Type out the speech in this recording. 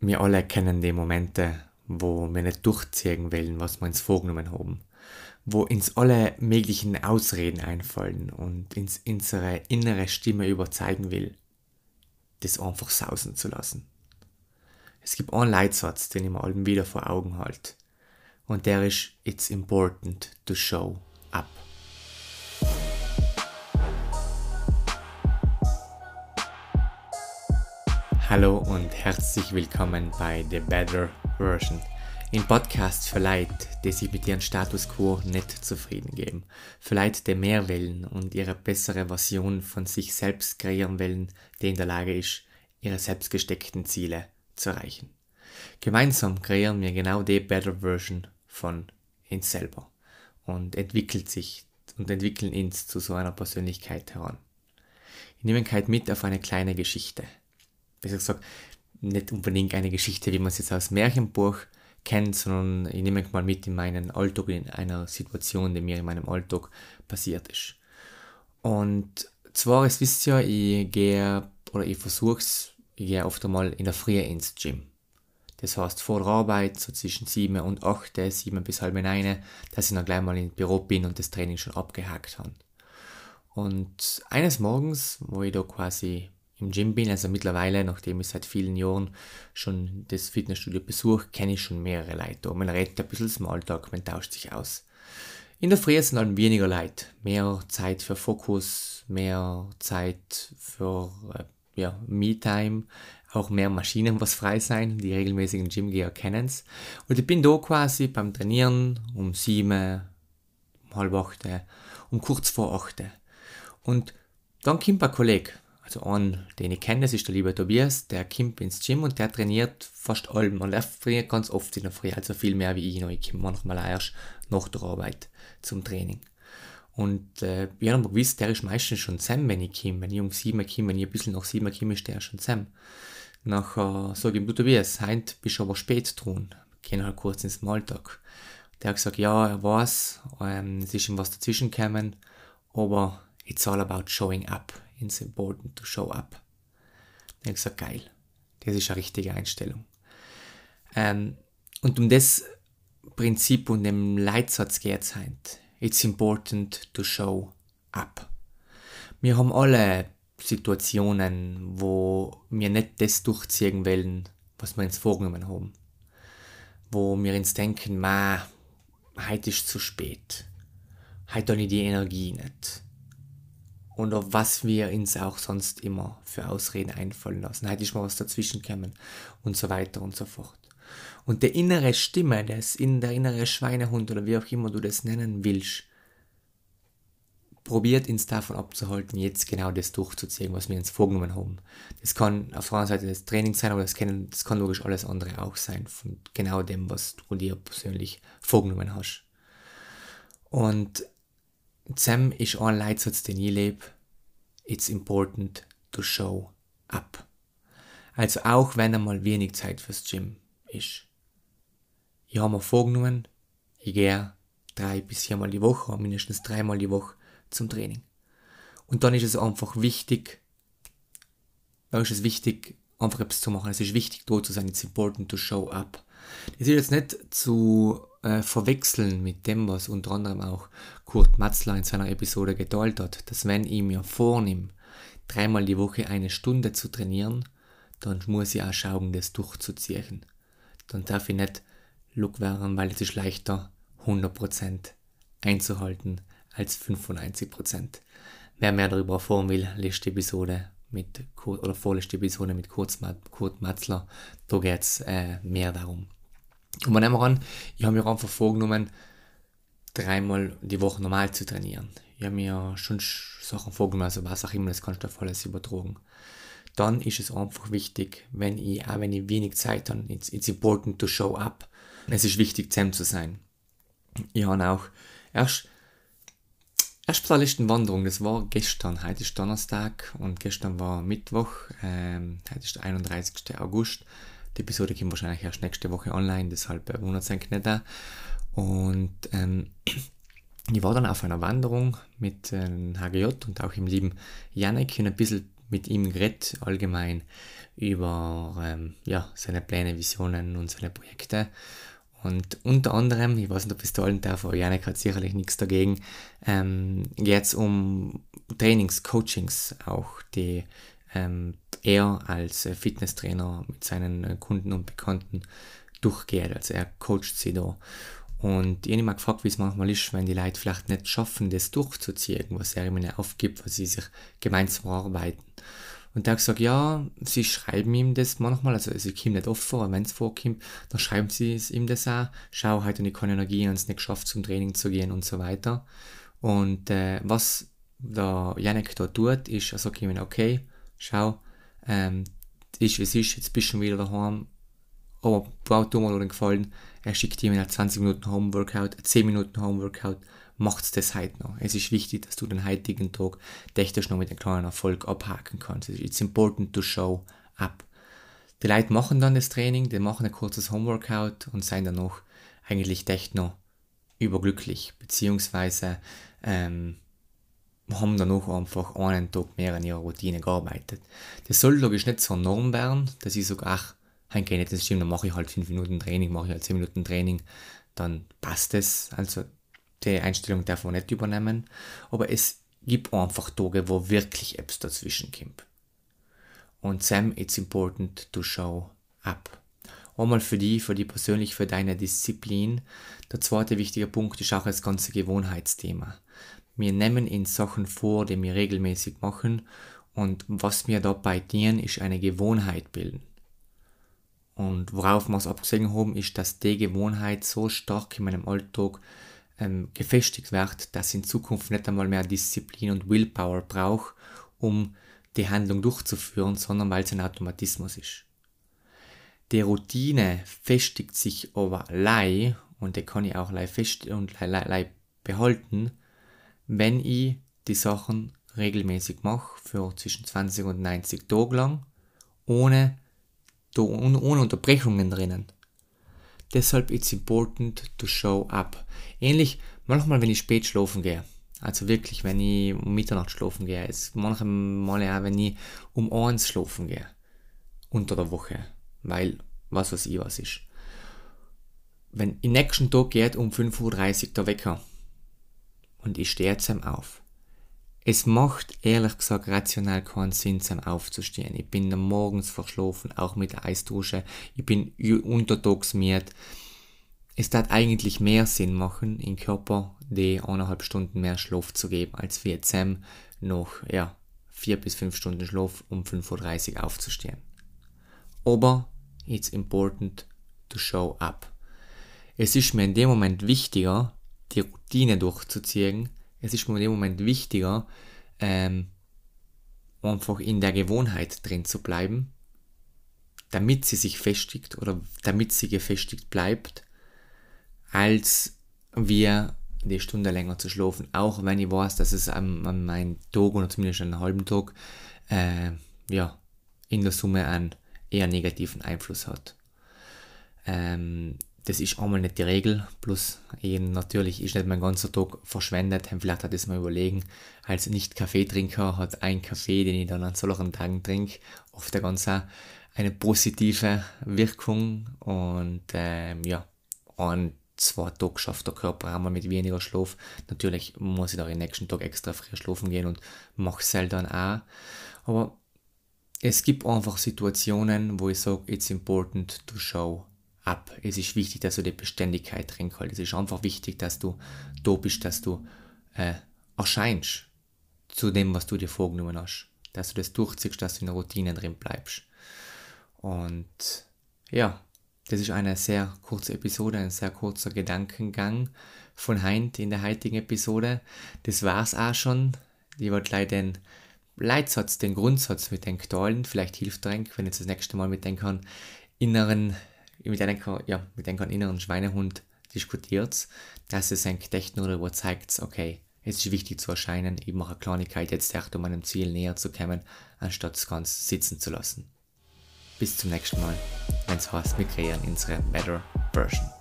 Wir alle kennen die Momente, wo wir nicht durchziehen wollen, was wir uns vorgenommen haben. Wo uns alle möglichen Ausreden einfallen und uns unsere innere Stimme überzeugen will, das einfach sausen zu lassen. Es gibt einen Leitsatz, den ich mir allem wieder vor Augen halte. Und der ist, it's important to show up. Hallo und herzlich willkommen bei The Better Version. Im Podcast für Leute, die sich mit ihrem Status quo nicht zufrieden geben. Für Leute, die mehr wollen und ihre bessere Version von sich selbst kreieren wollen, die in der Lage ist, ihre selbst gesteckten Ziele zu erreichen. Gemeinsam kreieren wir genau die Better Version von uns selber und entwickelt sich und entwickeln uns zu so einer Persönlichkeit heran. Ich nehme euch mit auf eine kleine Geschichte besser gesagt, nicht unbedingt eine Geschichte, wie man es jetzt aus Märchenbuch kennt, sondern ich nehme mal mit in meinen Alltag, in einer Situation, die mir in meinem Alltag passiert ist. Und zwar, es wisst ihr, ich gehe, oder ich versuche es, ich gehe oft einmal in der Früh ins Gym. Das heißt, vor der Arbeit, so zwischen 7 und 8, 7 bis halb 9, dass ich dann gleich mal im Büro bin und das Training schon abgehakt habe. Und eines Morgens, wo ich da quasi im Gym bin. Also mittlerweile, nachdem ich seit vielen Jahren schon das Fitnessstudio besuche, kenne ich schon mehrere Leute. Man redet ein bisschen Smalltalk, man tauscht sich aus. In der Früh sind dann weniger Leute. Mehr Zeit für Fokus, mehr Zeit für äh, ja, Me-Time, auch mehr Maschinen, was frei sein. Die regelmäßigen Gymgeher kennen es. Und ich bin da quasi beim Trainieren um sieben, um halb acht, um kurz vor acht. Und dann kommt ein Kollege also einen, den ich kenne, das ist der liebe Tobias, der kommt ins Gym und der trainiert fast allem und er trainiert ganz oft in der Früh, also viel mehr wie ich noch. Ich komme manchmal erst nach der Arbeit zum Training. Und äh, ich habe gewusst, der ist meistens schon Sam, wenn ich komme. Wenn ich um sieben komme, wenn ich ein bisschen nach sieben komme, ist der schon Sam. Nachher sage ich ihm, du Tobias, heute bist du aber spät dran. Gehen halt kurz ins Smalltalk. Der hat gesagt, ja, er weiß, ähm, es ist ihm was dazwischen gekommen, aber it's all about showing up it's important to show up. Ich habe gesagt, geil. Das ist eine richtige Einstellung. Ähm, und um das Prinzip und dem Leitsatz geht es heute. It's important to show up. Wir haben alle Situationen, wo wir nicht das durchziehen wollen, was wir uns vorgenommen haben. Wo wir uns denken, ma, heute ist zu spät. Heute habe ich die Energie nicht und auf was wir uns auch sonst immer für Ausreden einfallen lassen. Heute ist mal was dazwischen gekommen und so weiter und so fort. Und der innere Stimme, das in der innere Schweinehund oder wie auch immer du das nennen willst, probiert uns davon abzuhalten, jetzt genau das durchzuziehen, was wir uns vorgenommen haben. Das kann auf der einen Seite das Training sein, aber das kann, das kann logisch alles andere auch sein, von genau dem, was du dir persönlich vorgenommen hast. Und Sam ist ein Leitsatz, den ich lebe. It's important to show up. Also auch wenn einmal wenig Zeit fürs Gym ist. Ich habe mir vorgenommen, ich gehe drei bis viermal die Woche, mindestens dreimal die Woche zum Training. Und dann ist es einfach wichtig, dann ist es wichtig, einfach etwas zu machen. Es ist wichtig, dort zu sein. It's important to show up. Das ist jetzt nicht zu äh, verwechseln mit dem, was unter anderem auch Kurt Matzler in seiner Episode geteilt hat, dass wenn ich mir vornehme, dreimal die Woche eine Stunde zu trainieren, dann muss ich auch schauen, das durchzuziehen. Dann darf ich nicht Look werden, weil es ist leichter, 100% einzuhalten als 95%. Wer mehr darüber erfahren will, liest die Episode mit oder vorletzte Episode mit Kurt Matzler. Da geht es äh, mehr darum. Und man nehmen wir an, ich habe mir einfach vorgenommen, dreimal die Woche normal zu trainieren. Ich habe mir schon Sachen vorgenommen, also was auch immer, das kannst du auf alles übertragen. Dann ist es einfach wichtig, wenn ich, auch wenn ich wenig Zeit habe, it's, it's important to show up. Es ist wichtig, zusammen zu sein. Ich habe auch erst, erst bei der letzten Wanderung, das war gestern, heute ist Donnerstag und gestern war Mittwoch, ähm, heute ist der 31. August, die Episode kommt wahrscheinlich erst nächste Woche online, deshalb äh, wundert es nicht da. Und ähm, ich war dann auf einer Wanderung mit äh, HGJ und auch im lieben Janik in ein bisschen mit ihm geredet, allgemein über ähm, ja, seine Pläne, Visionen und seine Projekte. Und unter anderem, ich weiß nicht, ob ich es teilen darf, aber Janik hat sicherlich nichts dagegen, ähm, geht es um Trainings, Coachings auch, die ähm, er als Fitnesstrainer mit seinen Kunden und Bekannten durchgeht. Also er coacht sie da. Und ich habe mich gefragt, wie es manchmal ist, wenn die Leute vielleicht nicht schaffen, das durchzuziehen, was er ihnen aufgibt, was sie sich gemeinsam arbeiten. Und der hat gesagt, ja, sie schreiben ihm das manchmal, also es kommt nicht oft vor, wenn es vorkommt, dann schreiben sie es ihm das auch, schau, heute ich keine Energie und es nicht geschafft, zum Training zu gehen und so weiter. Und äh, was der Janik da tut, ist, er sagt ihm, okay, schau, ähm, ist wie es ist, jetzt bist du schon wieder daheim, aber baut dir mal den Gefallen, er schickt dir 20 Minuten Homeworkout, 10 Minuten Homeworkout, macht das heute noch. Es ist wichtig, dass du den heutigen Tag technisch noch mit einem kleinen Erfolg abhaken kannst. It's important to show up. Die Leute machen dann das Training, die machen ein kurzes Homeworkout und sind dann noch eigentlich techno überglücklich, beziehungsweise ähm, haben dann noch einfach einen Tag mehr an ihrer Routine gearbeitet. Das soll logisch nicht so enorm werden, dass ich sage, ach, geht nicht ins Gym, dann mache ich halt 5 Minuten Training, mache ich halt 10 Minuten Training, dann passt es. Also die Einstellung darf man nicht übernehmen. Aber es gibt einfach Tage, wo wirklich Apps dazwischen kommt. Und Sam, it's important to show up. Einmal für die, für die persönlich, für deine Disziplin. Der zweite wichtige Punkt ist auch das ganze Gewohnheitsthema. Wir nehmen in Sachen vor, die wir regelmäßig machen und was wir dabei dienen, ist eine Gewohnheit bilden. Und worauf wir es abgesehen haben, ist, dass die Gewohnheit so stark in meinem Alltag ähm, gefestigt wird, dass in Zukunft nicht einmal mehr Disziplin und Willpower brauche, um die Handlung durchzuführen, sondern weil es ein Automatismus ist. Die Routine festigt sich aber lei und die kann ich auch lei fest und lei, lei, lei behalten, wenn ich die Sachen regelmäßig mache, für zwischen 20 und 90 Tage lang, ohne ohne Unterbrechungen drinnen. Deshalb it's important to show up. Ähnlich manchmal, wenn ich spät schlafen gehe. Also wirklich, wenn ich um Mitternacht schlafen gehe. Es manchmal auch, wenn ich um eins schlafen gehe. Unter der Woche. Weil, was weiß ich was ist. Wenn im nächsten Tag geht um 5.30 Uhr der Wecker. Und ich stehe jetzt auf es macht ehrlich gesagt rational keinen Sinn, zum aufzustehen. Ich bin morgens verschlafen, auch mit der Eisdusche. Ich bin untertags. Es hat eigentlich mehr Sinn machen, im Körper die eineinhalb Stunden mehr Schlaf zu geben, als wir jetzt noch, ja, vier bis fünf Stunden Schlaf um 5.30 Uhr aufzustehen. Aber it's important to show up. Es ist mir in dem Moment wichtiger, die Routine durchzuziehen, es ist mir in dem Moment wichtiger, ähm, einfach in der Gewohnheit drin zu bleiben, damit sie sich festigt oder damit sie gefestigt bleibt, als wir die Stunde länger zu schlafen, auch wenn ich weiß, dass es an, an meinen Tag oder zumindest einen halben Tag äh, ja, in der Summe einen eher negativen Einfluss hat. Ähm, das ist einmal nicht die Regel, plus eben natürlich ist nicht mein ganzer Tag verschwendet, vielleicht hat es mal überlegen, als Nicht-Kaffeetrinker hat ein Kaffee, den ich dann an solchen Tagen trinke, oft eine ganz eine positive Wirkung. Und ähm, ja, ein, zwei Tage schafft der Körper einmal mit weniger Schlaf. Natürlich muss ich da den nächsten Tag extra früh schlafen gehen und mache es halt dann auch, aber es gibt einfach Situationen, wo ich sage, it's important to show ab. Es ist wichtig, dass du die Beständigkeit drin. Es ist einfach wichtig, dass du da bist, dass du äh, erscheinst zu dem, was du dir vorgenommen hast. Dass du das durchziehst, dass du in der Routine drin bleibst. Und ja, das ist eine sehr kurze Episode, ein sehr kurzer Gedankengang von Heint in der heutigen Episode. Das war's auch schon. Ich wollte leider den Leitsatz, den Grundsatz mit den teilen. Vielleicht hilft der wenn ich das nächste Mal mit den inneren mit einem, ja, mit einem inneren Schweinehund diskutiert, dass es ein Gedächtnis darüber zeigt, okay, es ist wichtig zu erscheinen, ich mache eine Kleinigkeit jetzt echt, um meinem Ziel näher zu kommen, anstatt es ganz sitzen zu lassen. Bis zum nächsten Mal, wenn es heißt, wir kreieren unsere Better Version.